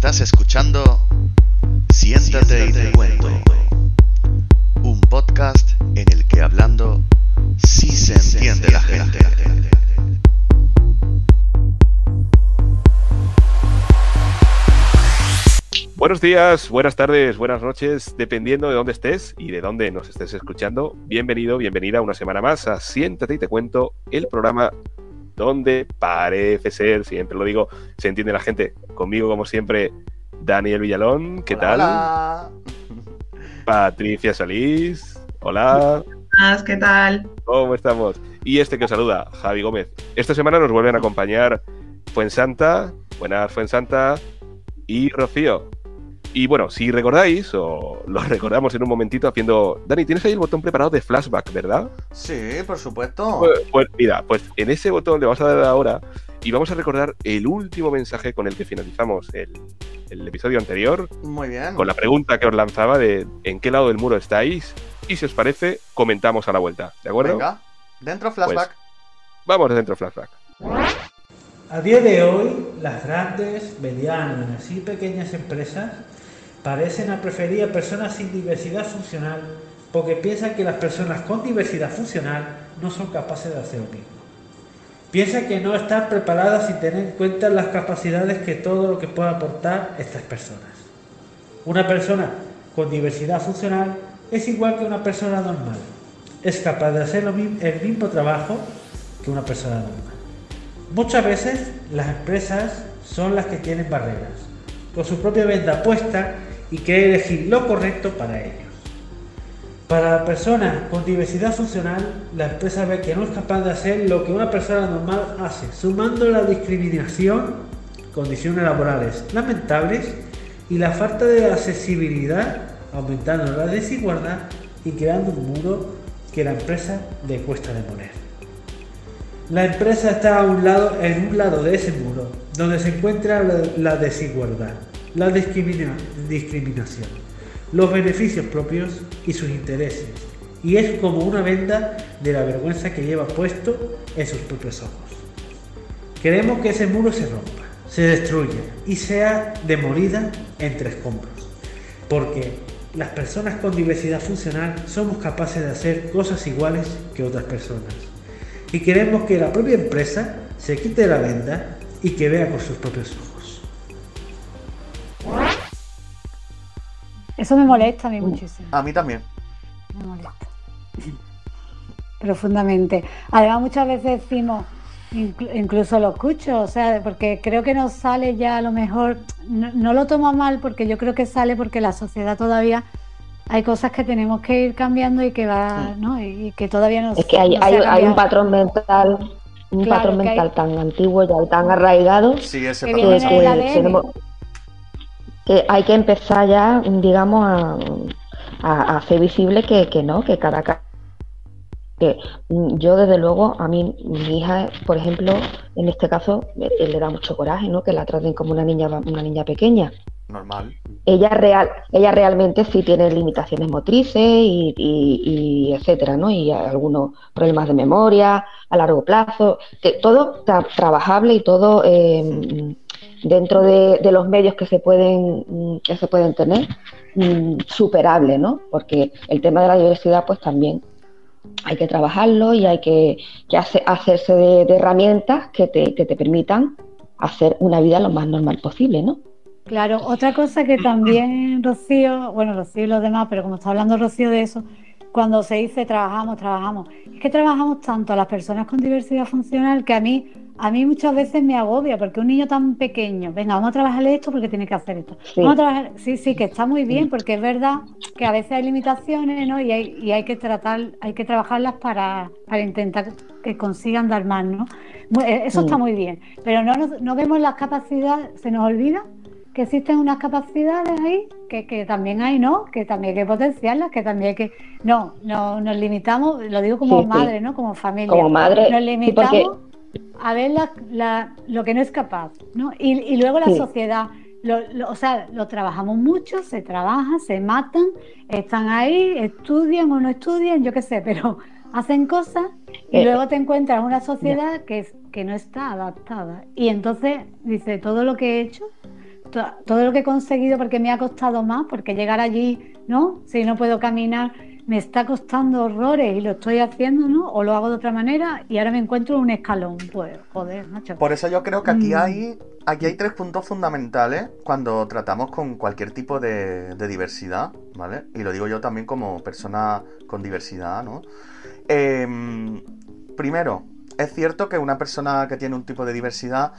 Estás escuchando Siéntate y te cuento. Un podcast en el que hablando sí se entiende la gente. Buenos días, buenas tardes, buenas noches, dependiendo de dónde estés y de dónde nos estés escuchando. Bienvenido, bienvenida una semana más a Siéntate y te cuento, el programa donde parece ser, siempre lo digo, se entiende la gente. Conmigo, como siempre, Daniel Villalón, ¿qué tal? Hola. Patricia Solís, hola. ¿Qué tal? ¿Cómo estamos? Y este que os saluda, Javi Gómez. Esta semana nos vuelven a acompañar Fuensanta, buenas Fuensanta y Rocío. Y bueno, si recordáis, o lo recordamos en un momentito haciendo... Dani, tienes ahí el botón preparado de flashback, ¿verdad? Sí, por supuesto. Pues, pues mira, pues en ese botón le vamos a dar ahora y vamos a recordar el último mensaje con el que finalizamos el, el episodio anterior, Muy bien. con la pregunta que os lanzaba de en qué lado del muro estáis y si os parece, comentamos a la vuelta, ¿de acuerdo? Venga, dentro flashback. Vamos dentro flashback. A día de hoy, las grandes, medianas y pequeñas empresas parecen a preferir a personas sin diversidad funcional porque piensan que las personas con diversidad funcional no son capaces de hacer lo mismo. Piensan que no están preparadas sin tener en cuenta las capacidades que todo lo que pueda aportar estas personas. Una persona con diversidad funcional es igual que una persona normal. Es capaz de hacer el mismo trabajo que una persona normal. Muchas veces las empresas son las que tienen barreras, con su propia venda puesta y quieren elegir lo correcto para ellos. Para la persona con diversidad funcional, la empresa ve que no es capaz de hacer lo que una persona normal hace, sumando la discriminación, condiciones laborales lamentables y la falta de accesibilidad, aumentando la desigualdad y creando un muro que la empresa le cuesta demoler. La empresa está en un lado de ese muro, donde se encuentra la, desigualdad, la discrimina- discriminación, los beneficios propios y sus intereses. Y es como una venda de la vergüenza que lleva puesto en sus propios ojos. Queremos que ese muro se rompa, se destruya y sea demolida entre escombros. Porque las personas con diversidad funcional somos capaces de hacer cosas iguales que otras personas y queremos que la propia empresa se quite la venda y que vea con sus propios ojos. Eso me molesta a mí muchísimo. A mí también. Me molesta. Profundamente. Además, muchas veces decimos, inclu- incluso lo escucho, o sea, porque creo que nos sale ya a lo mejor, no, no lo tomo a mal porque yo creo que sale porque la sociedad todavía hay cosas que tenemos que ir cambiando y que va, ¿no? Y, que todavía no Es que hay, no se hay, ha hay un patrón mental, un Claro, patrón hay- mental tan antiguo y tan arraigado Sí, ese Que que, viene patrón. en el que ADN. tenemos- hay que empezar ya, digamos, a, a- a hacer visible que, que no, que cada ca- que mm, yo desde luego a mí mi hija por ejemplo en este caso eh, le da mucho coraje no que la traten como una niña una niña pequeña Normal. ella real, ella realmente sí tiene limitaciones motrices y, y- y etcétera, ¿no? Y algunos problemas de memoria a largo plazo, que todo tra- trabajable y todo eh, dentro de, los medios que se pueden mm, que se pueden tener mm, superable, ¿no? Porque el tema de la diversidad, pues también hay que trabajarlo y hay que, que hace- hacerse de, de herramientas que te, que te permitan hacer una vida lo más normal posible, ¿no? Claro, otra cosa que también Rocío, bueno, Rocío y los demás, pero como está hablando Rocío de eso, cuando se dice trabajamos, trabajamos, es que trabajamos tanto a las personas con diversidad funcional que a mí, a mí muchas veces me agobia, porque un niño tan pequeño, venga, vamos a trabajarle esto porque tiene que hacer esto. Sí. Vamos a trabajar, sí, sí, que está muy bien, porque es verdad que a veces hay limitaciones, ¿no? Y hay, y hay que tratar, hay que trabajarlas para, para intentar que consigan dar más, ¿no? Eh, Eso está Mm. muy bien, pero no, no vemos las capacidades, se nos olvida que existen unas capacidades ahí que, que también hay, ¿no? Que también hay que potenciarlas, que también hay que... No, no nos limitamos, lo digo como Sí, sí. madre, ¿no? Como familia. Como madre, Nos sí, limitamos porque- a ver la- la- lo que no es capaz, ¿no? Y, y luego la Sí. sociedad, lo, lo- o sea, lo trabajamos mucho, se trabaja, se matan, están ahí, estudian o no estudian, yo qué sé, pero hacen cosas y Eh, luego te encuentras una sociedad que, es, que no está adaptada. Y entonces dice, todo lo que he hecho todo lo que he conseguido porque me ha costado más, porque llegar allí, ¿no? Si no puedo caminar, me está costando horrores y lo estoy haciendo, ¿no? O lo hago de otra manera y ahora me encuentro en un escalón. Pues, joder, macho. Por eso yo creo que aquí Mm. hay, aquí hay tres puntos fundamentales cuando tratamos con cualquier tipo de, de diversidad, ¿vale? Y lo digo yo también como persona con diversidad, ¿no? Em, primero, es cierto que una persona que tiene un tipo de diversidad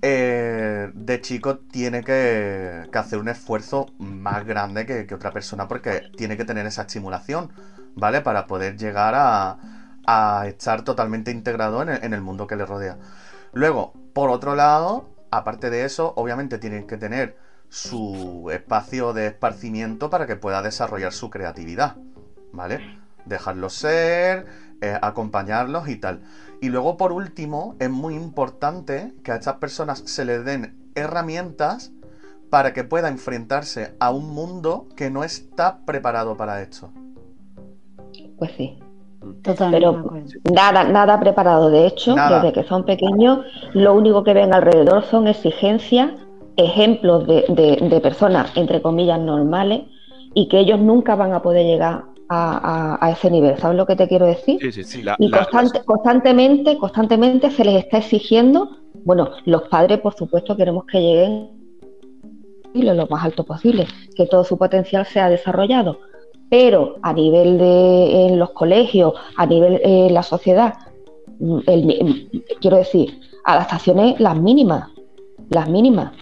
eh, de chico tiene que, hacer un esfuerzo más grande que, otra persona porque tiene que tener esa estimulación, ¿vale? Para poder llegar a, estar totalmente integrado en el, en el mundo que le rodea. Luego, por otro lado, aparte de eso, obviamente tienen que tener su espacio de esparcimiento para que pueda desarrollar su creatividad, ¿vale? Dejarlos ser, eh, acompañarlos y tal. Y luego, por último, es muy importante que a estas personas se les den herramientas para que pueda enfrentarse a un mundo que no está preparado para esto. Pues sí. Totalmente Pero-. Nada, nada preparado. De hecho, Nada. desde que son pequeños, lo único que ven alrededor son exigencias, ejemplos de, de- de personas, entre comillas, normales, y que ellos nunca van a poder llegar a, a- a ese nivel. ¿Sabes lo que te quiero decir? Sí, sí, sí. La- Y la- constante- constantemente, constantemente se les está exigiendo, bueno, los padres por supuesto queremos que lleguen lo más alto posible, que todo su potencial sea desarrollado, pero a nivel de en los colegios, a nivel en la sociedad, mm, el mm, quiero decir, adaptaciones las mínimas, las mínimas.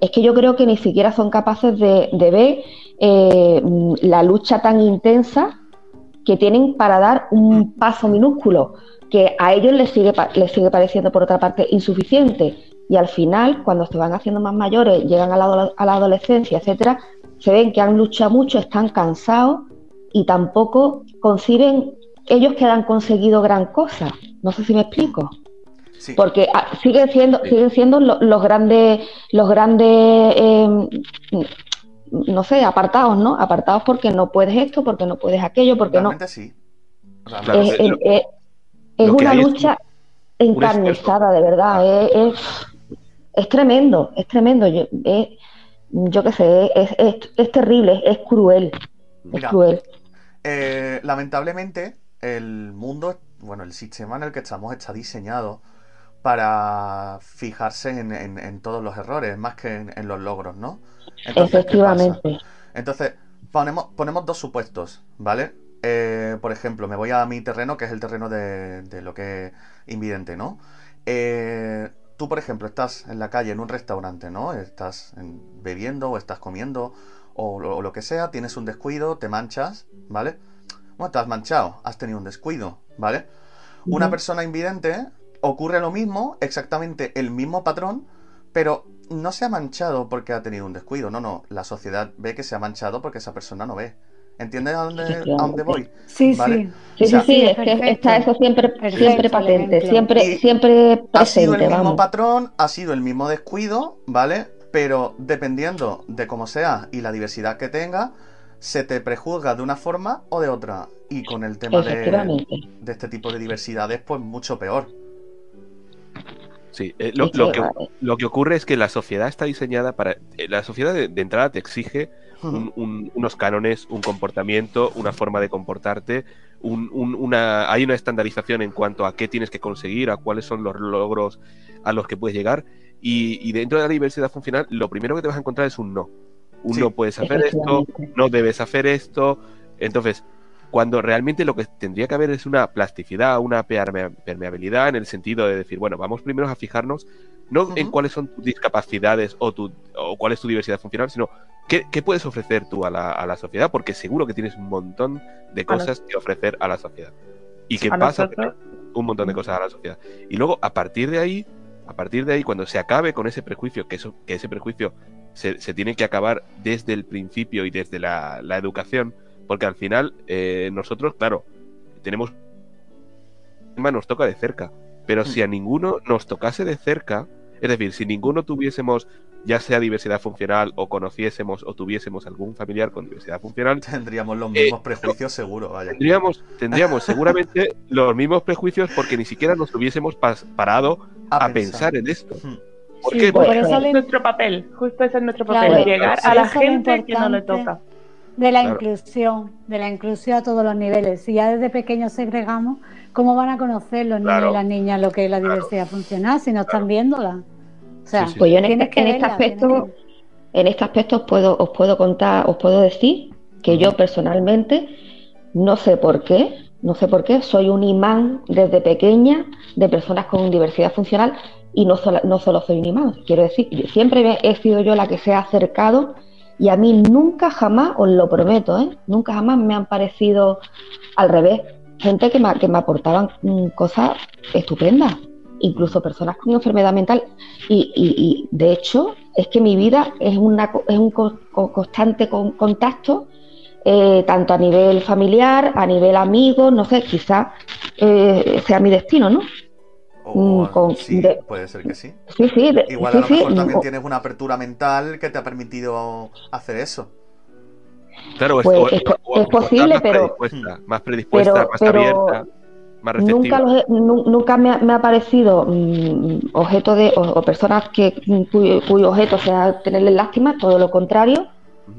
Es que yo creo que ni siquiera son capaces de, de ver eh, la lucha tan intensa que tienen para dar un paso minúsculo, que a ellos les sigue, les sigue pareciendo por otra parte insuficiente. Y al final, cuando se van haciendo más mayores, llegan a la, a la adolescencia, etcétera, se ven que han luchado mucho, están cansados y tampoco conciben ellos que han conseguido gran cosa. No sé si me explico. Sí. Porque ah, siguen siendo, siguen siendo lo- los grandes, los grandes, eh, no sé, apartados, ¿no? Apartados porque no puedes esto, porque no puedes aquello, porque no. Realmente sí. Realmente Claro, Es, lo- es- una es lucha un encarnizada, de verdad. Es, es, es tremendo, es tremendo. Yo, es- yo qué sé, es, es, es terrible, es cruel, es Mira, cruel. Eh, lamentablemente, el mundo, bueno, el sistema en el que estamos está diseñado para fijarse en, en- en todos los errores, más que en, en los logros, ¿no? Entonces. Efectivamente. Entonces, ponemos, ponemos dos supuestos, ¿vale? Eh, por ejemplo, me voy a mi terreno, que es el terreno de, de lo que es invidente, ¿no? Eh, tú, por ejemplo, estás en la calle, en un restaurante, ¿no? Estás en- bebiendo o estás comiendo o lo, o lo que sea, tienes un descuido, te manchas, ¿vale? Bueno, te has manchado, has tenido un descuido, ¿vale? Una persona invidente ocurre lo mismo, exactamente el mismo patrón, pero no se ha manchado porque ha tenido un descuido, no, no, la sociedad ve que se ha manchado porque esa persona no ve. ¿Entiendes a dónde, a dónde voy? Sí, Vale. sí. Sí, O sea, sí, es que está eso siempre, Perfecto, siempre patente, siempre, Y siempre Ha sido el presente, mismo vamos. patrón, ha sido el mismo descuido, ¿vale? Pero dependiendo de cómo sea y la diversidad que tenga, se te prejuzga de una forma o de otra. Y con el tema de, de este tipo de diversidades, pues mucho peor. Sí, eh, lo, que, lo que, vale. lo que ocurre es que la sociedad está diseñada para. eh, La sociedad de, de entrada te exige un- un- unos cánones, un comportamiento, una forma de comportarte, un- un- una, hay una estandarización en cuanto a qué tienes que conseguir, a cuáles son los logros a los que puedes llegar. Y, y dentro de la diversidad funcional, lo primero que te vas a encontrar es un no. Un Sí, no puedes hacer esto, no debes hacer esto. Entonces, cuando realmente lo que tendría que haber es una plasticidad, una permea- permeabilidad en el sentido de decir, bueno, vamos primero a fijarnos no en cuáles son tus discapacidades o, tu, o cuál es tu diversidad funcional, sino qué, qué puedes ofrecer tú a la, a la sociedad, porque seguro que tienes un montón de cosas que ofrecer a la sociedad. Y que A vas a nosotros- tener un montón de cosas a la sociedad. Y luego, a partir de ahí, a partir de ahí, cuando se acabe con ese prejuicio, que, eso, que ese prejuicio se, se tiene que acabar desde el principio y desde la, la educación, porque al final eh, nosotros, claro, tenemos tema nos toca de cerca, pero si a ninguno nos tocase de cerca, es decir, si ninguno tuviésemos ya sea diversidad funcional o conociésemos o tuviésemos algún familiar con diversidad funcional, Tendríamos los Eh, mismos prejuicios, seguro, vaya. tendríamos, tendríamos seguramente los mismos prejuicios porque ni siquiera nos hubiésemos pas- parado a, pensar. en esto. Hmm. ¿Por Sí, qué? por Porque- eso le- nuestro papel, justo ese es nuestro Claro, papel, llegar sí, a la es gente que no le toca. De la Claro. inclusión, de la inclusión a todos los niveles. Si ya desde pequeños segregamos, ¿cómo van a conocer los Claro. niños y las niñas lo que es la Claro. diversidad funcional si no están viéndola? O sea, Sí, sí. Pues yo en este, que en este verla, aspecto, que- en este aspecto os puedo, os puedo contar, os puedo decir que yo personalmente no sé por qué, no sé por qué, soy un imán desde pequeña de personas con diversidad funcional y no solo, no solo soy un imán, quiero decir, yo siempre he sido yo la que se ha acercado y a mí nunca jamás, os lo prometo, ¿eh? nunca jamás me han parecido al revés, gente que me, que me aportaban mm, cosas estupendas, incluso personas con enfermedad mental y, y- y, de hecho es que mi vida es, una, es un co- co- constante con- contacto eh, tanto a nivel familiar, a nivel amigo, no sé, quizás eh, sea mi destino, ¿no? O, Mm, con- sí, de- puede ser que sí. Sí, sí, de- Igual sí, a lo sí, mejor también o- tienes una apertura mental que te ha permitido hacer eso. Claro, es, Pues o- es posible, más pero- predispuesta, más predispuesta, pero- más pero abierta, más. Nunca, los he- nu- nunca me, ha, me ha parecido mm, objeto de o, o personas que cuyo, cuyo objeto sea tenerle lástima, todo lo contrario.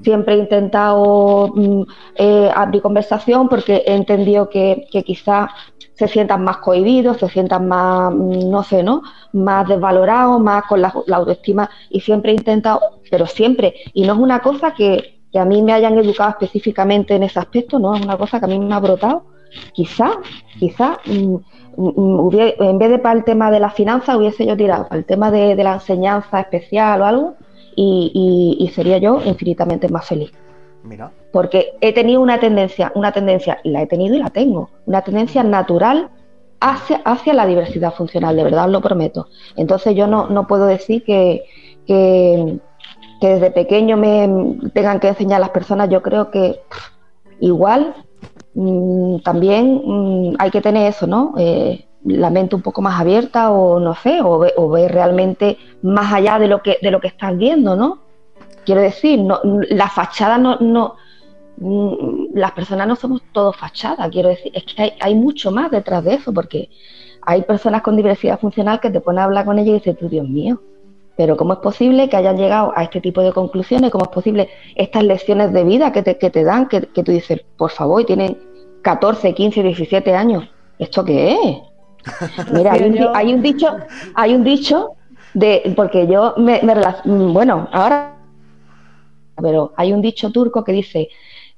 Siempre he intentado mm, eh, abrir conversación porque he entendido que, que quizás se sientan más cohibidos, se sientan más, mm, no sé, ¿no? Más desvalorados, más con la, la autoestima y siempre he intentado, pero siempre, y no es una cosa que, que a mí me hayan educado específicamente en ese aspecto, no es una cosa que a mí me ha brotado quizá, quizá, mm, mm, hubie- en vez de para el tema de las finanzas, hubiese yo tirado para el tema de, de la enseñanza especial o algo, y, y- y sería yo infinitamente más feliz. Mira. Porque he tenido una tendencia, una tendencia, la he tenido y la tengo, una tendencia natural hacia, hacia la diversidad funcional, de verdad os lo prometo. Entonces yo no, no puedo decir que, que, que desde pequeño me tengan que enseñar a las personas, yo creo que pff, igual mm, también mm, hay que tener eso, ¿no? Eh, la mente un poco más abierta o no sé, o, ve- o ver realmente más allá de lo que, de lo que estás viendo, ¿no? Quiero decir, no, la fachada no, no mm, las personas no somos todos fachadas, quiero decir, es que hay, hay mucho más detrás de eso, porque hay personas con diversidad funcional que te ponen a hablar con ellas y dices, tú, Dios mío, pero ¿cómo es posible que hayan llegado a este tipo de conclusiones? ¿Cómo es posible estas lecciones de vida que te, que te dan, que, que tú dices, por favor, y tienen 14, 15, 17 años? ¿Esto qué es? Mira, hay un, hay un dicho, hay un dicho de, porque yo me, me bueno, ahora, pero hay un dicho turco que dice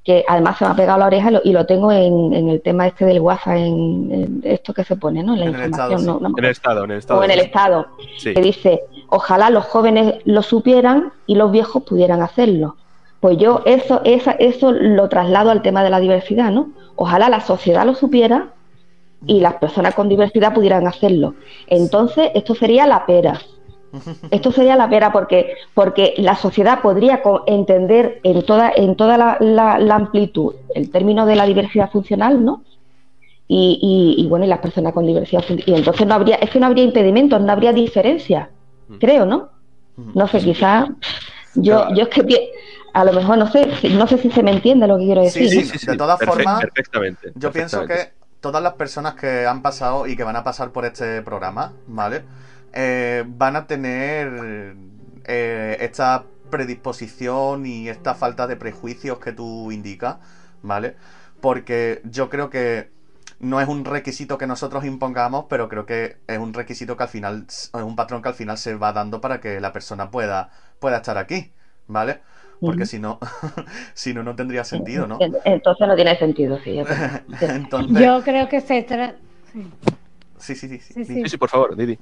que además se me ha pegado la oreja y lo, y lo tengo en, en el tema este del WhatsApp, en, en esto que se pone, ¿no? En la En el información, estado, no- En el estado, en el estado. o en el estado, Sí. que dice, ojalá los jóvenes lo supieran y los viejos pudieran hacerlo. Pues yo eso, esa, eso lo traslado al tema de la diversidad, ¿no? Ojalá la sociedad lo supiera y las personas con diversidad pudieran hacerlo. Entonces, esto sería la pera. Esto sería la pera porque, porque la sociedad podría entender en toda, en toda la, la- la amplitud el término de la diversidad funcional, ¿no? Y, y- y, bueno, y las personas con diversidad funcional. Y entonces no habría, es que no habría impedimentos, no habría diferencia, creo, ¿no? No sé, quizás yo, Claro. yo es que a lo mejor no sé, no sé si se me entiende lo que quiero Sí, decir. sí, ¿no? de todas formas, perfectamente. Yo pienso que todas las personas que han pasado y que van a pasar por este programa, ¿vale? Eh, van a tener eh, esta predisposición y esta falta de prejuicios que tú indicas, ¿vale? Porque yo creo que no es un requisito que nosotros impongamos, pero creo que es un requisito que al final, es un patrón que al final se va dando para que la persona pueda, pueda estar aquí, ¿vale? Porque si no, si no, no tendría sentido, ¿no? Entonces no tiene sentido, sí. es verdad. Entonces, Yo creo que se trata... sí, sí, sí, sí, Sí, sí. sí. Sí, sí, por favor, Didi.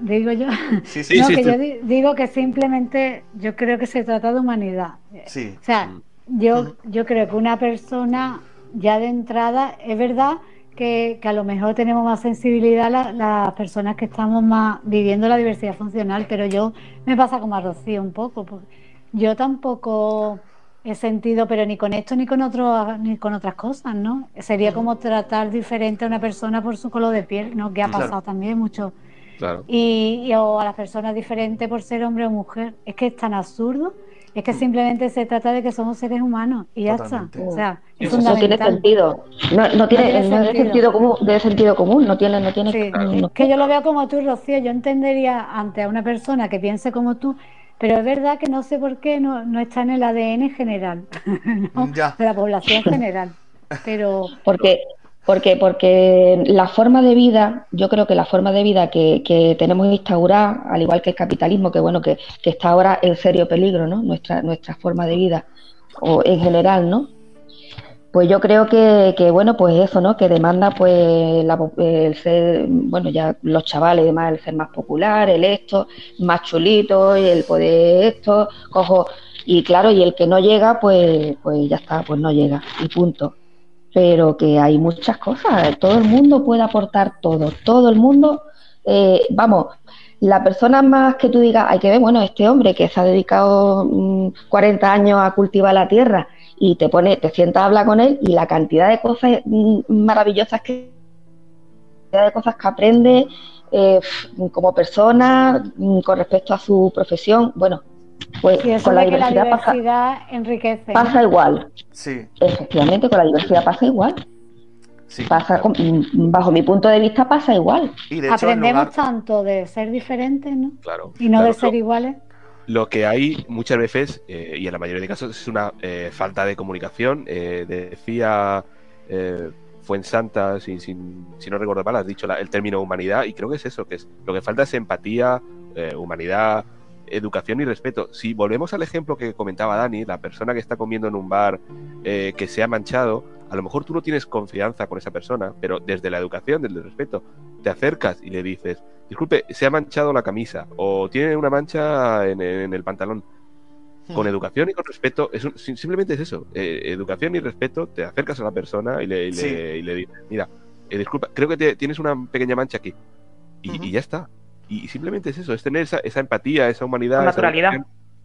Digo yo. Sí, sí, no, sí, que sí. yo di- digo que simplemente yo creo que se trata de humanidad. sí. O sea, Mm. yo, yo creo que una persona ya de entrada, es verdad que, que a lo mejor tenemos más sensibilidad la- las personas que estamos más viviendo la diversidad funcional, pero yo me pasa como a Rocío un poco. porque yo tampoco he sentido, pero ni con esto ni con otro, ni con otras cosas, ¿no? Sería como tratar diferente a una persona por su color de piel, ¿no? Que ha Claro. pasado también mucho Claro. y, y- o a las personas diferentes por ser hombre o mujer. Es que es tan absurdo Es que simplemente se trata de que somos seres humanos y ya Totalmente. está. O sea, es Eso no tiene sentido. No, no tiene, tiene no es de sentido. sentido común, de sentido común, no tiene, no tiene. Sí, no- es que yo lo veo como tú, Rocío. Yo entendería ante a una persona que piense como tú, pero es verdad que no sé por qué no, no está en el ADN general, de la población general. Pero Porque, porque, porque la forma de vida, yo creo que la forma de vida que, que tenemos instaurada, al igual que el capitalismo, que bueno, que, está ahora en serio peligro, ¿no? Nuestra, nuestra forma de vida, o en general, ¿no? Pues yo creo que, que, bueno, pues eso, ¿no? Que demanda pues la el ser, bueno, ya los chavales demás, el ser más popular, el esto, más chulito, y el poder esto, cojo, y claro, y el que no llega, pues, pues ya está, pues no llega, y punto pero que hay muchas cosas, todo el mundo puede aportar todo, todo el mundo, eh, vamos, la persona más que tú digas, hay que ver, bueno, este hombre que se ha dedicado mm, 40 años a cultivar la tierra y te pone, te sientas a hablar con él y la cantidad de cosas mm, maravillosas que de cosas que aprende eh, como persona mm, con respecto a su profesión, bueno, pues y eso con la de que la diversidad pasa, enriquece. ¿no? pasa igual, Sí, efectivamente, con la diversidad pasa igual. sí. Pasa, con- mm, bajo mi punto de vista, pasa igual. Y de hecho, en Aprendemos lugar... tanto de ser diferentes, ¿no? Claro. Y no claro, de ser lo- iguales. Lo que hay muchas veces, eh, y en la mayoría de casos, es una eh, falta de comunicación. Eh, decía eh, Fuensanta, si, sin- si no recuerdo mal, has dicho la- el término humanidad, y creo que es eso, que es lo que falta es empatía, eh, humanidad, educación y respeto. Si volvemos al ejemplo que comentaba Dani, la persona que está comiendo en un bar eh, que se ha manchado, a lo mejor tú no tienes confianza con esa persona, pero desde la educación, desde el respeto, te acercas y le dices, disculpe, se ha manchado la camisa o tiene una mancha en, en el pantalón. Con Hmm. educación y con respeto, es un- simplemente es eso, eh, educación y respeto, te acercas a la persona y le, y le- Sí. y le dices, mira, eh, disculpa, creo que te- tienes una pequeña mancha aquí. Y, y ya está. Y, y simplemente es eso, es tener esa, esa empatía, esa humanidad. Esa naturalidad.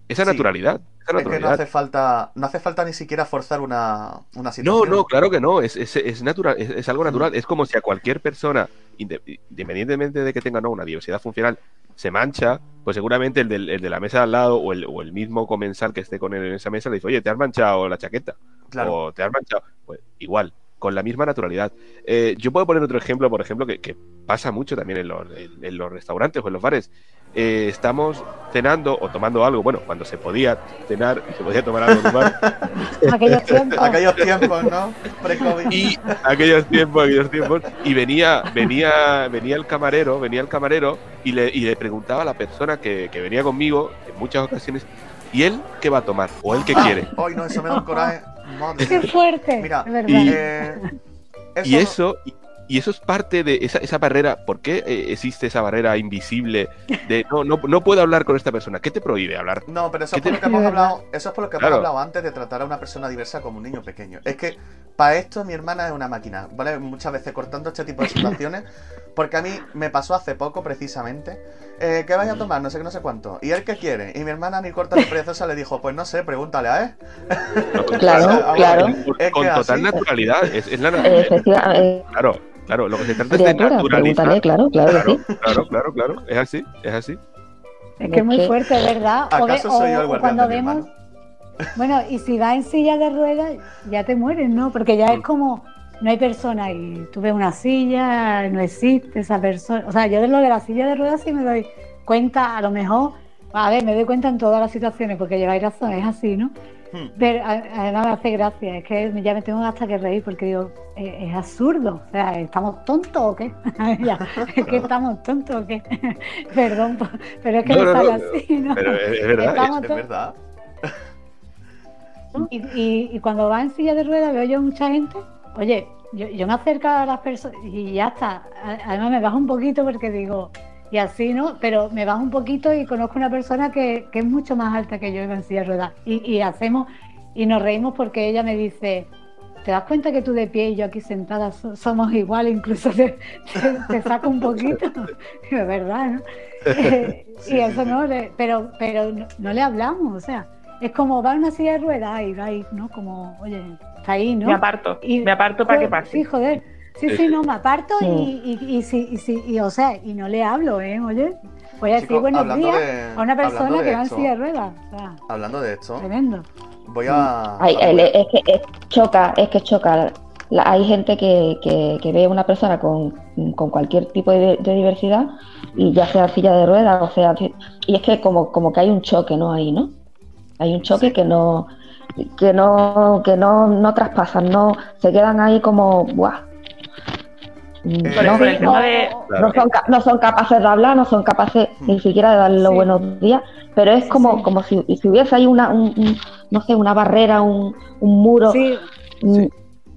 Esa Sí. naturalidad. Esa Es que no hace falta, no hace falta ni siquiera forzar una, una No, situación. no, claro que no, es, es, es natural, es, es algo natural. Es como si a cualquier persona, inde- independientemente de que tenga no, una diversidad funcional, se mancha, pues seguramente el, del- el de la mesa de al lado o el, o el mismo comensal que esté con él en esa mesa le dice, oye, te has manchado la chaqueta Claro. o te has manchado. Pues igual, con la misma naturalidad. Eh, yo puedo poner otro ejemplo, por ejemplo, que, que pasa mucho también en los, en- en los restaurantes o en los bares. Eh, estamos cenando o tomando algo, bueno, cuando se podía cenar y se podía tomar algo en un bar, Aquellos tiempos. Aquellos tiempos, ¿no? Pre-COVID. y aquellos tiempos, aquellos tiempos, y venía, venía, venía el camarero, venía el camarero y le, y le preguntaba a la persona que, que venía conmigo en muchas ocasiones, ¿y él qué va a tomar? ¿O él qué quiere? Ay, no, eso me da un coraje. Madre Qué fuerte. Mira, es verdad. y- Eh, Y eso, y, y eso es parte de esa, esa barrera. ¿Por qué eh, existe esa barrera invisible de no, no, no puedo hablar con esta persona? ¿Qué te prohíbe hablar? No, pero eso ¿Qué es por te- lo que hemos hablado, eso es por lo que hemos Claro. hablado antes de tratar a una persona diversa como un niño pequeño. Es que para esto mi hermana es una máquina, ¿vale? Muchas veces cortando este tipo de situaciones, porque a mí me pasó hace poco precisamente, eh, ¿qué vais a tomar? No sé qué, no sé cuánto. ¿Y él qué quiere? Y mi hermana ni corta ni preciosa le dijo, pues no sé, pregúntale a él. Claro, Ah, claro. Con, que total así- naturalidad. Es, es la, Efectivamente, claro, claro. Lo que se trata es de naturalizar. pregúntale, claro, claro Claro, sí. claro, claro, claro. Es así, es así. Es que es muy fuerte, ¿verdad? O ¿Acaso soy yo o- el o guardián cuando de mi vemos, bueno, y si vas en silla de ruedas, ya te mueres, ¿no? Porque ya Mm. es como, no hay persona y tú ves una silla, no existe esa persona. O sea, yo de lo de la silla de ruedas sí me doy cuenta, a lo mejor, a ver, me doy cuenta en todas las situaciones, porque lleváis razón, es así, ¿no? Hmm. Pero además me hace gracia, es que ya me tengo hasta que reír porque digo, eh, es absurdo, o sea, ¿estamos tontos o qué? Ya, es que estamos tontos o qué. Perdón, pero es que No, no, no, así, ¿no? Pero es, es verdad. Estamos Es verdad. y, y- y cuando va en silla de ruedas veo yo mucha gente, oye, yo, yo me acerco a las personas y ya está. Además me bajo un poquito porque digo, y así, ¿no? Pero me bajo un poquito y conozco una persona que, que es mucho más alta que yo y va en silla de ruedas. Y, y hacemos, y nos reímos porque ella me dice, ¿te das cuenta que tú de pie y yo aquí sentada so- somos iguales? Incluso te, te, te saco un poquito. Es verdad, ¿no? Eh, Sí, y eso no le, pero, pero no, no le hablamos, o sea, es como va en una silla de ruedas y va ahí, ¿no? Como, oye, está ahí, ¿no? Me aparto, Y- me aparto para que pase. Sí, joder. Sí, Sí, sí, sí. no, me aparto y, y, y, si- y si- y, o sea, y no le hablo, ¿eh? Oye, voy a decir buenos días de- a una persona que va en silla de ruedas. O sea, Hablando de esto, tremendo. voy a. Ay, a- el- es que es- choca, es que choca. La- hay gente que, que- que ve a una persona con, con cualquier tipo de, de diversidad y ya sea silla de ruedas, o sea, y es que como, como que hay un choque, ¿no? Ahí, ¿no? Hay un choque Sí. que no que no que no, no traspasan, no se quedan ahí como ¡buah! Mm, Eh, no, el tema de. son, no son capaces de hablar, no son capaces Hmm. ni siquiera de darle los Sí. buenos días, pero es como, sí. como si, si hubiese ahí una, un- un- no sé, una barrera, un, un muro. Sí, Mm,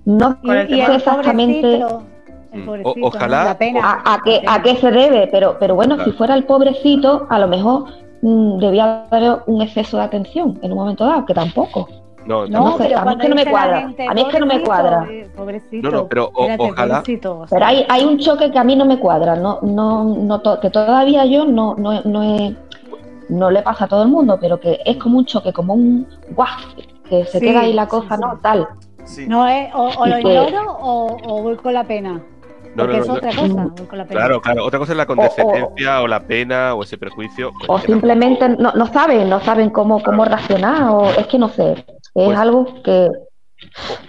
No sé exactamente pobrecito, el Mm, pobrecito, o- ojalá- ¿no? la pena. a, a qué, a qué se debe, pero, pero bueno, Claro. si fuera el pobrecito, a lo mejor mm, debía haber un exceso de atención en un momento dado, que tampoco. No, No, no pero a mí es que no me cuadra. gente, A mí es que no me cuadra. eh, Pobrecito. No, no, pero o- Espérate, ojalá- pobrecito, o sea, Pero hay, hay un choque que a mí no me cuadra, no, no, no to- que todavía yo no, no, no, he- no le pasa a todo el mundo, pero que es como un choque, como un guau, que se Sí, queda ahí la cosa, sí. ¿no? Tal. Sí. No es, o, o lo ignoro o, o voy con la pena. No, Porque no, es no, otra cosa, voy con la pena. Claro, claro. Otra cosa es la condescendencia o, la pena o ese prejuicio. pues, O simplemente no, no saben, no saben cómo, cómo reaccionar, o es que no sé, es Pues- algo que,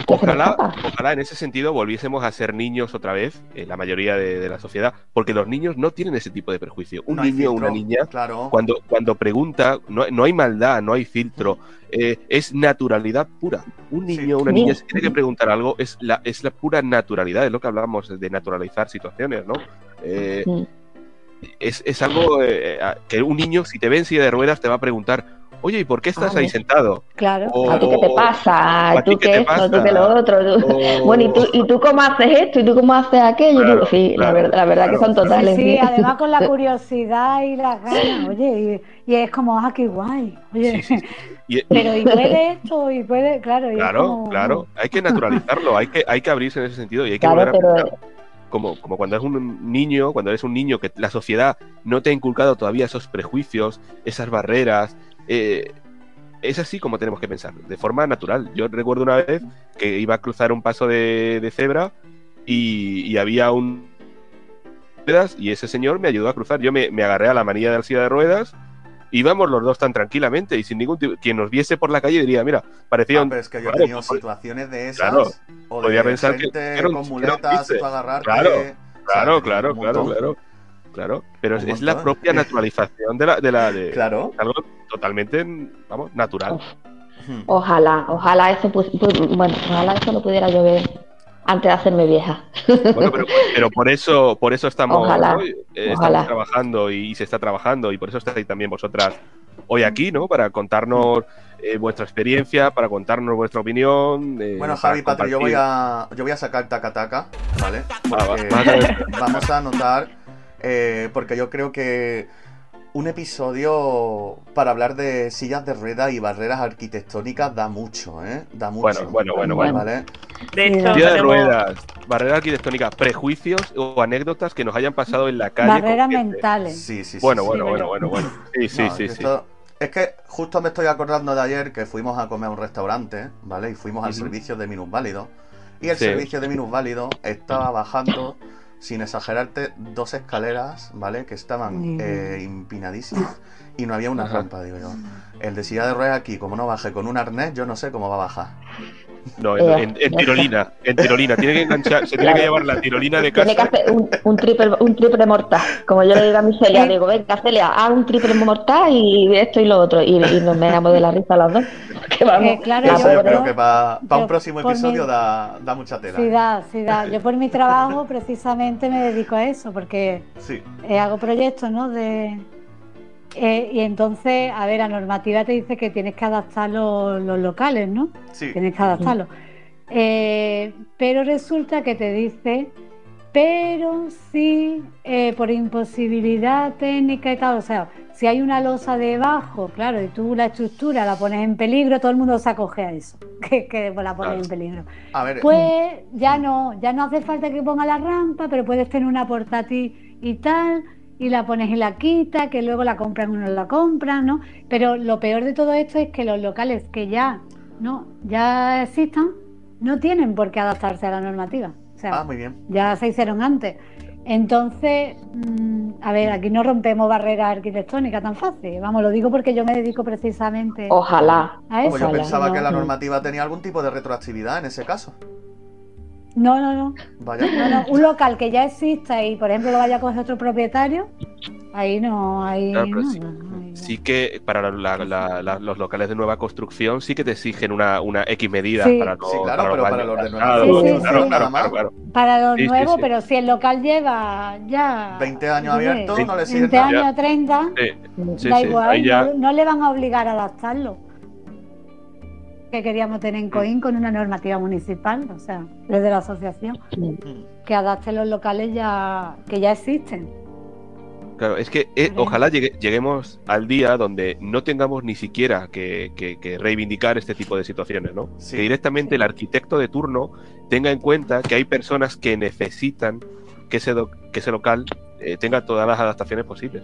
Ojalá, ojalá en ese sentido volviésemos a ser niños otra vez, eh, la mayoría de, de la sociedad, porque los niños no tienen ese tipo de prejuicio. Un No niño o una niña, Claro. cuando, cuando pregunta, no, no hay maldad, no hay filtro, eh, es naturalidad pura. Un niño o una niña, si tiene que preguntar algo, es la, es la pura naturalidad, es lo que hablábamos de naturalizar situaciones, ¿no? Eh, es, es algo eh, que un niño, si te ve en silla de ruedas, te va a preguntar, oye, ¿y por qué estás Ah, ahí sentado? Claro. O- ¿A ti qué te pasa? a ti ¿Tú qué qué te esto? ¿Tú qué lo otro? ¿Tú- O- Bueno, ¿y tú, ¿y tú cómo haces esto? ¿Y tú cómo haces aquello? Claro, sí, claro, la verdad, la verdad claro. que son totales. Sí, además con la curiosidad y las ganas, oye, y, y es como, ah, qué guay, oye, Sí, sí, sí. Y- pero y puede esto, y puede, claro, y Claro, como- claro. Hay que naturalizarlo, hay que, hay que abrirse en ese sentido y hay que Claro, volver a pero- como, como cuando eres un niño, cuando eres un niño que la sociedad no te ha inculcado todavía esos prejuicios, esas barreras. Eh, es así como tenemos que pensar, de forma natural. Yo recuerdo una vez que iba a cruzar un paso de, de cebra y, y había un y ese señor me ayudó a cruzar. Yo me, me agarré a la manilla de la silla de ruedas. Íbamos los dos tan tranquilamente y sin ningún tipo. Quien nos viese por la calle diría, mira, parecía Ah, un pero es que yo he claro, tenido situaciones de esas. claro. o de Podría pensar que gente con muletas, tú agarrarte. Claro, o sea, Claro, claro, claro, claro. Claro, pero es, la propia naturalización de la, de la de Claro. algo totalmente, vamos, natural. Hmm. Ojalá, ojalá eso, pu- pu- bueno, ojalá eso lo pudiera yo ver antes de hacerme vieja. Bueno, pero, pero por eso, por eso estamos, Ojalá, ¿no? Eh, estamos trabajando y, se está trabajando y por eso estáis también vosotras hoy aquí, ¿no? Para contarnos eh, vuestra experiencia, para contarnos vuestra opinión. eh, Bueno, Javi, Patri, yo voy a, yo voy a sacar taca taca, ¿vale? Ah, va- Porque vas a ver. vamos a anotar, eh, porque yo creo que un episodio para hablar de sillas de ruedas y barreras arquitectónicas da mucho, ¿eh? Da mucho. Bueno, bueno, bueno, bueno. ¿Vale? De hecho, Silla de tenemos- ruedas, barreras arquitectónicas, prejuicios o anécdotas que nos hayan pasado en la calle. barreras mentales. Sí, sí, sí. Bueno, sí. bueno, Sí, bueno, bueno. bueno, bueno. Sí, sí, No, sí, sí. esto- Es que justo me estoy acordando de ayer que fuimos a comer a un restaurante, ¿vale? Y fuimos al Ujú. servicio de minusválidos. Y el Sí. servicio de minusválidos estaba bajando, sin exagerarte, dos escaleras, ¿vale? Que estaban eh, empinadísimas y no había una Ajá. rampa, digo yo. El de silla de ruedas aquí, como no baje con un arnés, yo no sé cómo va a bajar. No, en, en- en tirolina, en tirolina. Tiene que enganchar, se tiene que llevar la tirolina de Tiene que casa. hacer un, un triple, un triple mortal. Como yo le digo a mi Celia, digo, venga Celia, haz un triple mortal y esto y lo otro. Y, y nos meamos de la risa las dos. Que vamos, Eh, claro, yo pobre- creo que para un yo próximo por episodio mi- da, da mucha tela. Sí da, sí da. Yo por mi trabajo precisamente me dedico a eso, porque Sí. eh, hago proyectos, ¿no? De, eh, y entonces, a ver, la normativa te dice que tienes que adaptar los, los locales, ¿no? Sí. Tienes que adaptarlos. Eh, pero resulta que te dice, pero sí, eh, por imposibilidad técnica y tal, o sea, si hay una losa debajo, claro, y tú la estructura la pones en peligro, todo el mundo se acoge a eso, que, que la pones Claro. en peligro. A ver, Pues ya no, ya no hace falta que ponga la rampa, pero puedes tener una portátil y tal, y la pones y la quita, que luego la compran o no la compran, ¿no? Pero lo peor de todo esto es que los locales que ya no, ya existan, no tienen por qué adaptarse a la normativa. O sea, Ah, muy bien. ya se hicieron antes. Entonces, mm, a ver, aquí no rompemos barreras arquitectónicas tan fácil. Vamos, lo digo porque yo me dedico precisamente Ojalá. a eso. Pues yo pensaba no, que la no. normativa tenía algún tipo de retroactividad en ese caso. No, no, no. Vaya. No, no, un local que ya exista y, por ejemplo, lo vaya a coger otro propietario, ahí no hay Claro, pero nada, sí- ahí no. Sí que para la- la- la- los locales de nueva construcción sí que te exigen una, una X medida Sí. para los, Sí, claro, pero para baños los de nueva calzados, construcción, claro, sí. claro, nada más. claro, claro. Para los nuevos, sí. pero si el local lleva ya 20 años abierto, Sí. no le sirve 20 nada. años, 30, Sí, sí, da sí, igual, ahí ya- no, no le van a obligar a adaptarlo. Que queríamos tener en Coín con una normativa municipal, o sea, desde la asociación, Mm. que adapte los locales ya que ya existen. Claro, es que eh, ojalá llegue- lleguemos al día donde no tengamos ni siquiera que, que- que reivindicar este tipo de situaciones, ¿no? Sí. Que directamente Sí. el arquitecto de turno tenga en cuenta que hay personas que necesitan que ese, do- que ese local eh, tenga todas las adaptaciones posibles.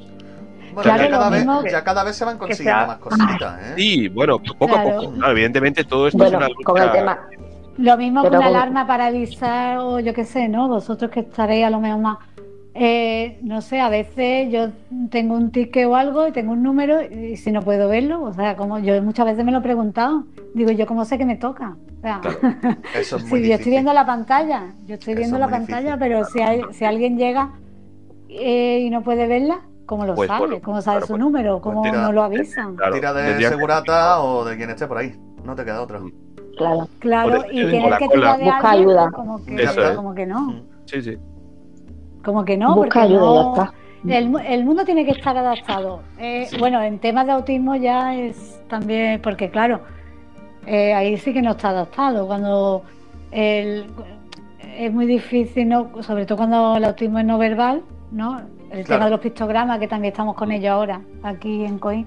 Bueno, Claro, ya, cada vez, mismo ya cada vez se van consiguiendo sea- más cositas, ¿eh? Y bueno, poco Claro. a poco. Claro, evidentemente todo esto Bueno, es una lucha. con el tema. Lo mismo que Pero una con- alarma para avisar, o yo qué sé, ¿no? Vosotros que estaréis a lo mejor más. eh, no sé, a veces yo tengo un ticket o algo y tengo un número y si no puedo verlo, o sea, como yo muchas veces me lo he preguntado, digo, ¿yo cómo sé que me toca? O sea, Eso es si yo estoy viendo la pantalla, yo estoy Eso viendo es la pantalla, difícil. pero si, hay, si alguien llega eh, y no puede verla, ¿cómo lo Pues, sabe? ¿Cómo sabe claro, su pues, número? ¿Cómo tira- no lo avisan? Claro, Tira de segurata o de quien esté por ahí. No te queda otra. Claro. Claro, y tienes que tirar de Busca alguien, ayuda. Como que, Eso es. como que no. Sí, sí. Como que no, Busca porque ayuda y no- ya está. El, mu- el mundo tiene que estar adaptado. Eh, Sí. Bueno, en temas de autismo ya es también, porque claro, eh, ahí sí que no está adaptado. Cuando el- es muy difícil, ¿no? sobre todo cuando el autismo es no verbal, ¿no? El Claro. tema de los pictogramas, que también estamos con ellos ahora, aquí en COIN,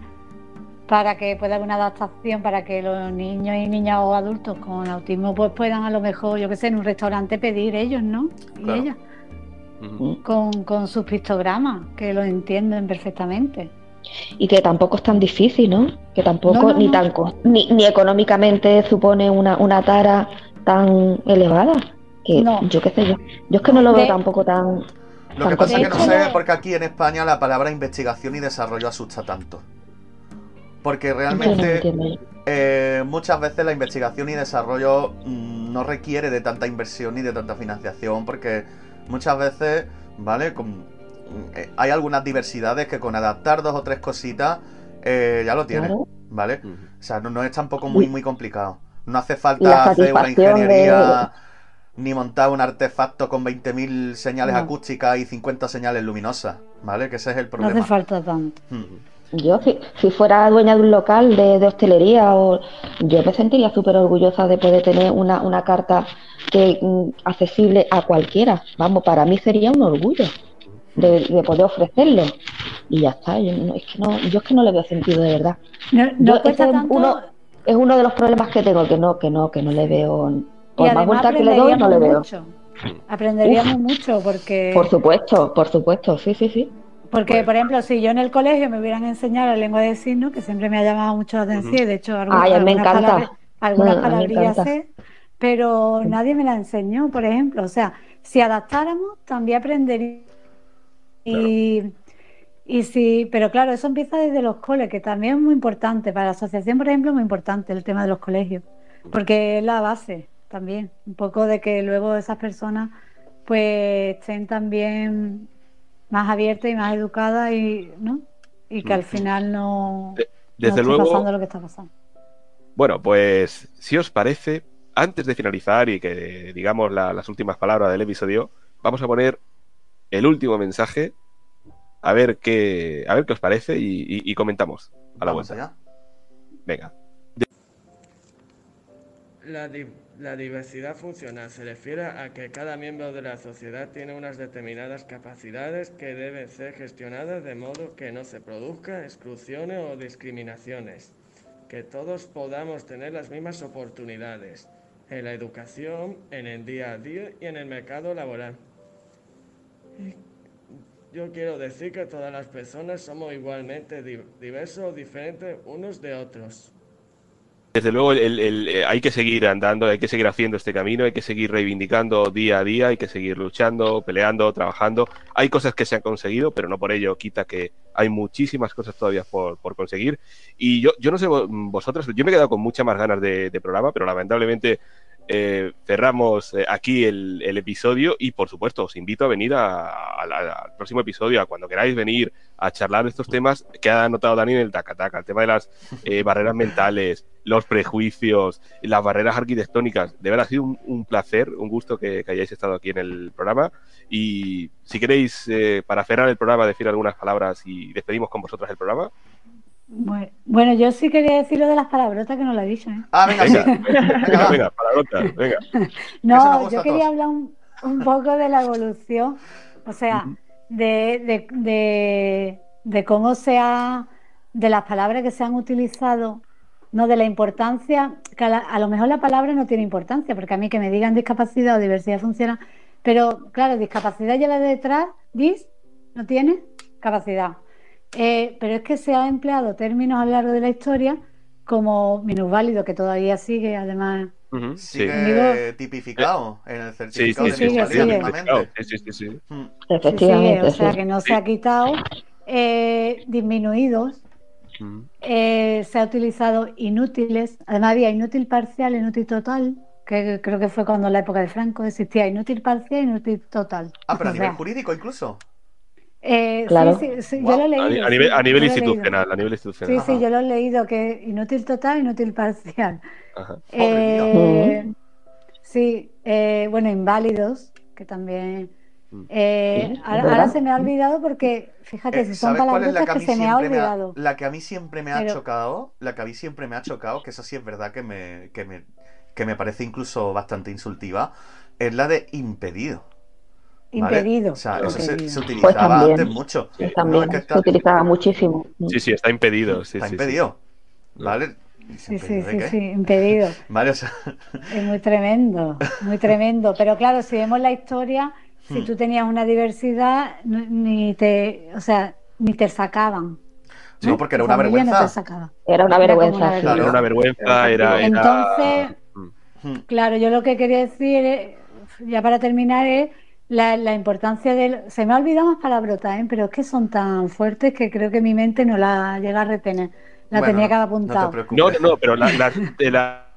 para que pueda haber una adaptación, para que los niños y niñas o adultos con autismo pues puedan a lo mejor, yo qué sé, en un restaurante pedir ellos, ¿no? Y Claro. ellas Ujú. con, con sus pictogramas, que lo entienden perfectamente. Y que tampoco es tan difícil, ¿no? Que tampoco, No, no, ni no. tan ni, ni económicamente supone una, una tara tan elevada. Que No. yo qué sé yo. Yo es que no lo veo De- tampo tan. Lo que pasa es que no sé por qué aquí en España la palabra investigación y desarrollo asusta tanto. Porque realmente eh, muchas veces la investigación y desarrollo mm, no requiere de tanta inversión ni de tanta financiación porque muchas veces, ¿vale? Con- eh, hay algunas diversidades que con adaptar dos o tres cositas eh, ya lo tienes, Claro. ¿vale? O sea, no, no es tampoco muy, muy complicado. No hace falta hacer una de- ingeniería ni montar un artefacto con 20.000 señales No. acústicas y 50 señales luminosas, ¿vale? Que ese es el No problema. hace falta tanto. Hmm. Yo, si, si fuera dueña de un local de, de hostelería, o, yo me sentiría súper orgullosa de poder tener una, una carta que mm, accesible a cualquiera. Vamos, para mí sería un orgullo de, de poder ofrecerlo. Y ya está. Yo, no- es que no, yo es que no le veo sentido de verdad. No, no Yo- cuesta ese es tanto uno- Es uno de los problemas que tengo, que no, que no, que no le veo. Y Por más además vuelta que le doy, no le veo. mucho. Aprenderíamos mucho porque, Por supuesto, por supuesto, sí, sí, sí. porque Pues- por ejemplo, si yo en el colegio me hubieran enseñado la lengua de signos, que siempre me ha llamado mucho la atención, y de hecho algunas, Ay, me algunas encanta. palabras- algunas me sé, pero nadie me la enseñó, por ejemplo. O sea, si adaptáramos, también aprendería. Y, y sí, pero claro, eso empieza desde los coles, que también es muy importante. Para la asociación, por ejemplo, es muy importante el tema de los colegios, porque es la base también, un poco de que luego esas personas pues estén también más abiertas y más educadas y, ¿no? y que al final no, De- no Desde esté luego, pasando lo que está pasando. Bueno, pues si os parece, antes de finalizar y que digamos la- las últimas palabras del episodio, vamos a poner el último mensaje a ver qué, a ver qué os parece y, y- y comentamos a la Vamos vuelta. allá. Venga. La, di- la diversidad funcional se refiere a que cada miembro de la sociedad tiene unas determinadas capacidades que deben ser gestionadas de modo que no se produzcan exclusiones o discriminaciones, que todos podamos tener las mismas oportunidades en la educación, en el día a día y en el mercado laboral. Yo quiero decir que todas las personas somos igualmente di- diversos o diferentes unos de otros. Desde luego el- eh, hay que seguir andando, hay que seguir haciendo este camino, hay que seguir reivindicando día a día, hay que seguir luchando, peleando, trabajando. Hay cosas que se han conseguido, pero no por ello quita que hay muchísimas cosas todavía por, por conseguir. Y yo, yo no sé vo- vosotros, yo me he quedado con muchas más ganas de, programa, pero lamentablemente eh, cerramos eh, aquí el, episodio y por supuesto os invito a venir a- al próximo episodio, a cuando queráis venir a charlar de estos temas que ha anotado Dani en el Takataka, el tema de las eh, barreras mentales, los prejuicios, las barreras arquitectónicas. De verdad ha sido un, un placer, un gusto que, que hayáis estado aquí en el programa. Y si queréis, eh, para cerrar el programa, decir algunas palabras y despedimos con vosotras el programa. Bueno, yo sí quería decir lo de las palabrotas que no lo he dicho. ¿eh? Ah, venga, Venga, venga, va. venga, palabrotas, venga. No, yo a quería hablar un, un poco de la evolución, o sea, de, de, de, de cómo se ha, de las palabras que se han utilizado, no de la importancia, a, la- lo mejor la palabra no tiene importancia, porque a mí que me digan discapacidad o diversidad funcional, pero claro, discapacidad lleva detrás, dis, no tiene capacidad. Eh, pero es que se han empleado términos a lo largo de la historia como minusválido, que todavía sigue, además. Ujú, sí. Sigue tipificado en el certificado sí, de sí, sigue. mismamente. sí, sí, sí, sí. Sí, sí, Efectivamente, o sea sí. que no se ha quitado. Eh, disminuidos, eh, se ha utilizado inútiles. Además, había inútil parcial, inútil total, que creo que fue cuando en la época de Franco existía inútil parcial, inútil total. Ah, pero a nivel sea, jurídico incluso. Eh, Claro. sí, sí, sí, Guau. yo lo he A, leído. nivel, a nivel institucional, a nivel institucional. Sí, sí, yo lo he leído, que inútil total, inútil parcial. Ajá. Eh, sí, eh, bueno, inválidos, que también. Mm. eh, Sí, ahora, se me ha olvidado porque, fíjate, Eh, si son ¿Sabes cuál es la palabras que a que mí se me ha siempre me ha, olvidado. la que a mí siempre me ha Pero- chocado? La que a mí siempre me ha chocado, que eso sí es verdad que me, que me, que me parece incluso bastante insultiva, es la de impedido. ¿Vale? Impedido. O sea, eso se, impedido. se utilizaba también. antes mucho. Sí. También No, es que está- se utilizaba muchísimo. Sí, sí, está impedido. Sí, está sí, sí. impedido. ¿Vale? Sí, sí, ¿Impedido sí, impedido. Vale, o sea, Es muy tremendo, muy tremendo. Pero claro, si vemos la historia, si Hmm. tú tenías una diversidad, ni te, o sea, ni te sacaban. no, porque era una no vergüenza. Era una vergüenza. Claro. Era una vergüenza, era. era- Entonces, Mm. Mm. Claro, yo lo que quería decir, eh, ya para terminar, es la, la importancia del... Se me ha olvidado más palabrotas, ¿eh? pero es que son tan fuertes que creo que mi mente no la llega a retener. La Bueno, tenía que haber No te apuntado. No, no, no, pero la, la- de la.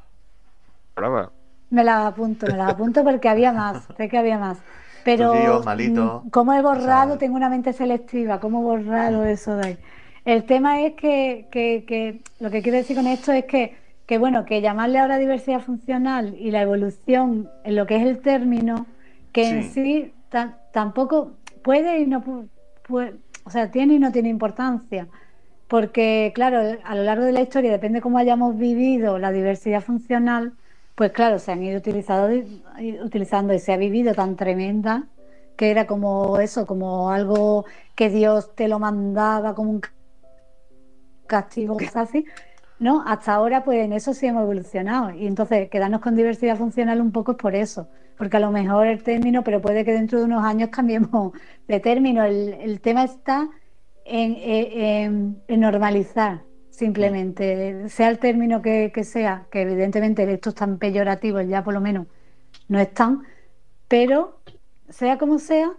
me las apunto, me las apunto porque había más, sé que había más. Pero Tullidos, malitos, mm, como he borrado, o sea, tengo una mente selectiva, ¿cómo he borrado eso de ahí? El tema es que, que- que lo que quiero decir con esto es que, que, bueno, que llamarle ahora diversidad funcional y la evolución en lo que es el término, que en Sí. sí ta- tampoco puede y no pu- puede, o sea, tiene y no tiene importancia. Porque, claro, a lo largo de la historia, depende cómo hayamos vivido la diversidad funcional, pues claro, se han ido utilizado, utilizando y se ha vivido tan tremenda que era como eso, como algo que Dios te lo mandaba como un castigo, cosas así, ¿no? Hasta ahora, pues en eso sí hemos evolucionado. Y entonces, quedarnos con diversidad funcional un poco es por eso, porque a lo mejor el término, pero puede que dentro de unos años cambiemos de término. El, el tema está en, eh, en- en normalizar, simplemente, sea el término que, que sea, que evidentemente estos tan peyorativos ya por lo menos no están, pero sea como sea,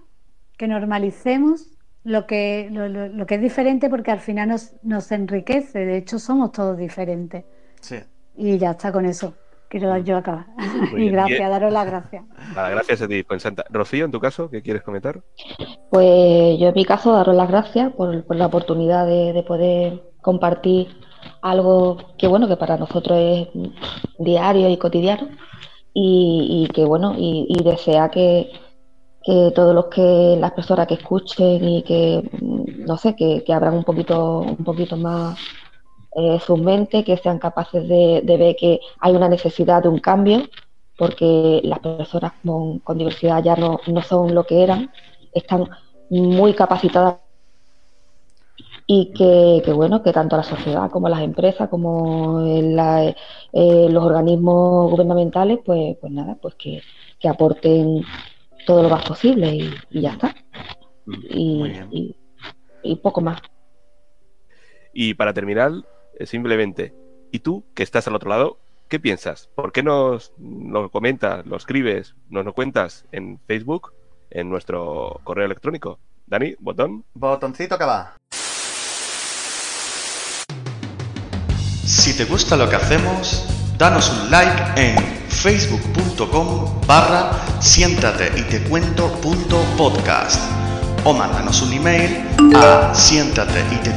que normalicemos lo que, lo, lo- lo que es diferente porque al final nos, nos enriquece, de hecho somos todos diferentes. Sí. Y ya está con eso. Quiero yo acabar. y gracias, Bien. daros las gracias. Nada, gracias a ti, pues, Santa. Rocío, en tu caso, ¿qué quieres comentar? Pues yo en mi caso daros las gracias por, por la oportunidad de, de poder compartir algo que bueno, que para nosotros es diario y cotidiano y, y que bueno, y, y desea que, que todos los que, las personas que escuchen y que, no sé, que, que abran un poquito, un poquito más eh, sus mentes, que sean capaces de, de ver que hay una necesidad de un cambio, porque las personas con, con diversidad ya no, no son lo que eran, están muy capacitadas y que, que, bueno, que tanto la sociedad como las empresas, como la- eh, los organismos gubernamentales, pues, pues nada, pues que, que aporten todo lo más posible y, y ya está. Y, bien. y- y poco más. Y para terminar, simplemente, ¿Y tú, que estás al otro lado, qué piensas? ¿Por qué nos lo comentas, lo escribes, nos lo cuentas en Facebook, en nuestro correo electrónico? Dani, botón. Botoncito que va. Si te gusta lo que hacemos, danos un like en facebook.com barra siéntate y te cuento punto podcast o mándanos un email a siéntate y te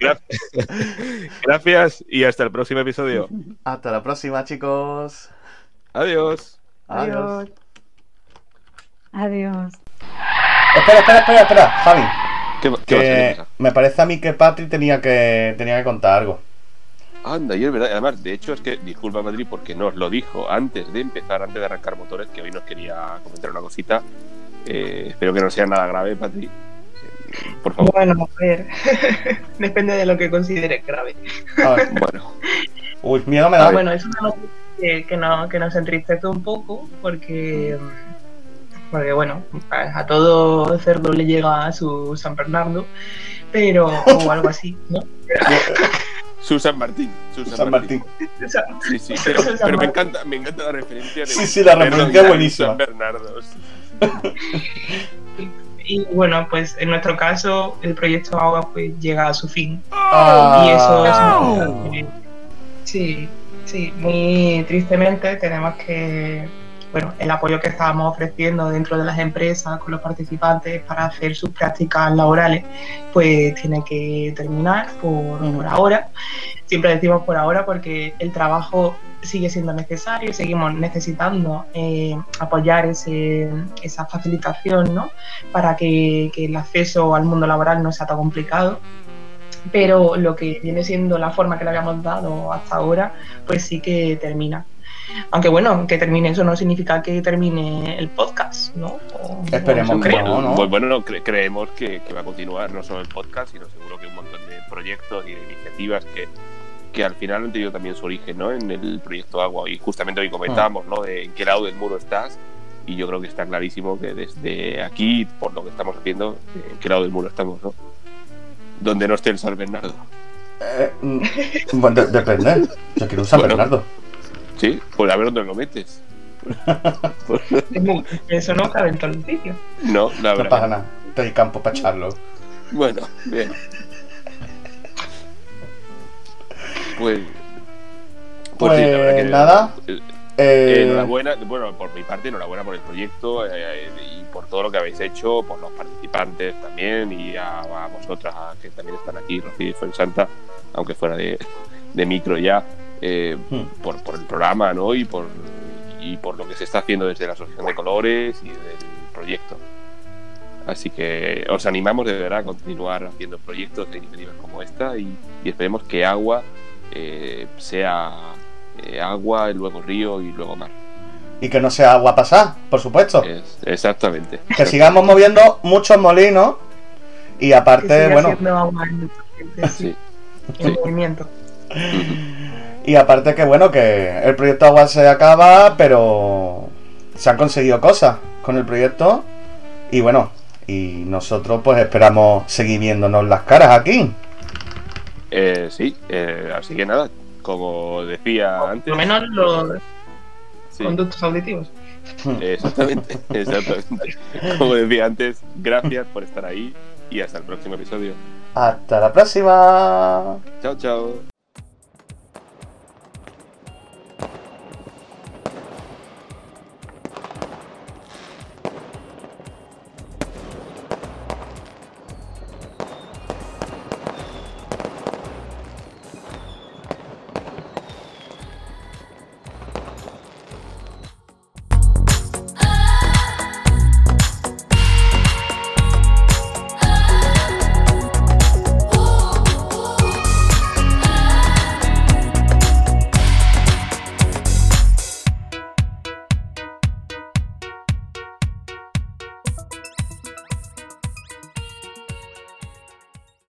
Gracias. Gracias y hasta el próximo episodio. Hasta la próxima, chicos. Adiós. Adiós. Adiós. Espera, espera, espera, espera, Javi. ¿Qué, qué pasa? ¿Qué Que me parece a mí que Patri tenía que tenía que contar algo. Anda, y es verdad. Además, de hecho, es que disculpa Madrid porque nos lo dijo antes de empezar, antes de arrancar motores, que hoy nos quería comentar una cosita. Eh, espero que no sea nada grave, Patri. Eh, Por favor. Bueno, a ver, depende de lo que consideres grave. A ver. Bueno, Uy, miedo me da. ver. Bueno, es una noticia que, no- que nos entristece un poco porque, porque bueno, a, a todo cerdo le llega a su San Bernardo, pero o algo así, ¿no? Susan Martín. Susan, San Martín. Sí, sí, pero, me encanta, me encanta la referencia de Sí, sí, la Bernardo referencia es buenísima. San Bernardo. Y bueno, pues en nuestro caso el proyecto Agua pues llega a su fin. Ah. Y eso es muy- Sí, sí, muy tristemente tenemos que, bueno, el apoyo que estábamos ofreciendo dentro de las empresas con los participantes para hacer sus prácticas laborales, pues tiene que terminar por, ahora. Siempre decimos por ahora porque el trabajo sigue siendo necesario y seguimos necesitando eh, apoyar ese, esa facilitación, ¿no? Para que el acceso al mundo laboral no sea tan complicado pero lo que viene siendo la forma que le habíamos dado hasta ahora, pues sí que termina. Aunque bueno, que termine eso no significa que termine el podcast, ¿no? O- Esperemos que creo. no, ¿no? Pues bueno, cre- creemos que, que va a continuar no solo el podcast, sino seguro que un montón de proyectos y de iniciativas que, que al final han tenido también su origen ¿no? en el proyecto Agua. Y justamente hoy comentábamos ¿no? de en qué lado del muro estás. Y yo creo que está clarísimo que desde aquí, por lo que estamos haciendo, en qué lado del muro estamos, ¿no? Donde no esté el San Bernardo. Eh, mm, bueno, de- depende. Yo quiero un San Bueno. Bernardo. Sí, pues a ver dónde lo metes. Eso no cabe en todos los sitios. No, la No verdad. pasa nada. Hay campo para echarlo. Bueno, bien. Pues. Pues, sí, la verdad que- nada. eh, Eh, enhorabuena, bueno, por mi parte, enhorabuena por el proyecto eh, y por todo lo que habéis hecho, por los participantes también y a, a vosotras que también están aquí, Rocío y Fuensanta, aunque fuera de, de micro ya, eh, Hmm. por, por el programa, ¿no? Y por, y por lo que se está haciendo desde la Asociación de Colores y del proyecto. Así que os animamos de verdad a continuar haciendo proyectos de iniciativas como esta y, y esperemos que agua eh, sea eh, agua, y luego río y luego mar. Y que no sea agua pasada, por supuesto. Es- exactamente. Que sigamos moviendo muchos molinos. Y Que aparte, siga bueno, agua en, en- Sí. en Sí. movimiento. Y aparte que bueno, que el proyecto agua se acaba, pero se han conseguido cosas con el proyecto. Y bueno, y nosotros pues esperamos seguir viéndonos las caras aquí. Eh, sí, eh, así que nada, como decía Por antes. lo menos los sí, conductos auditivos. exactamente, exactamente. Como decía antes, gracias por estar ahí y hasta el próximo episodio. Hasta la próxima. Chao, chao.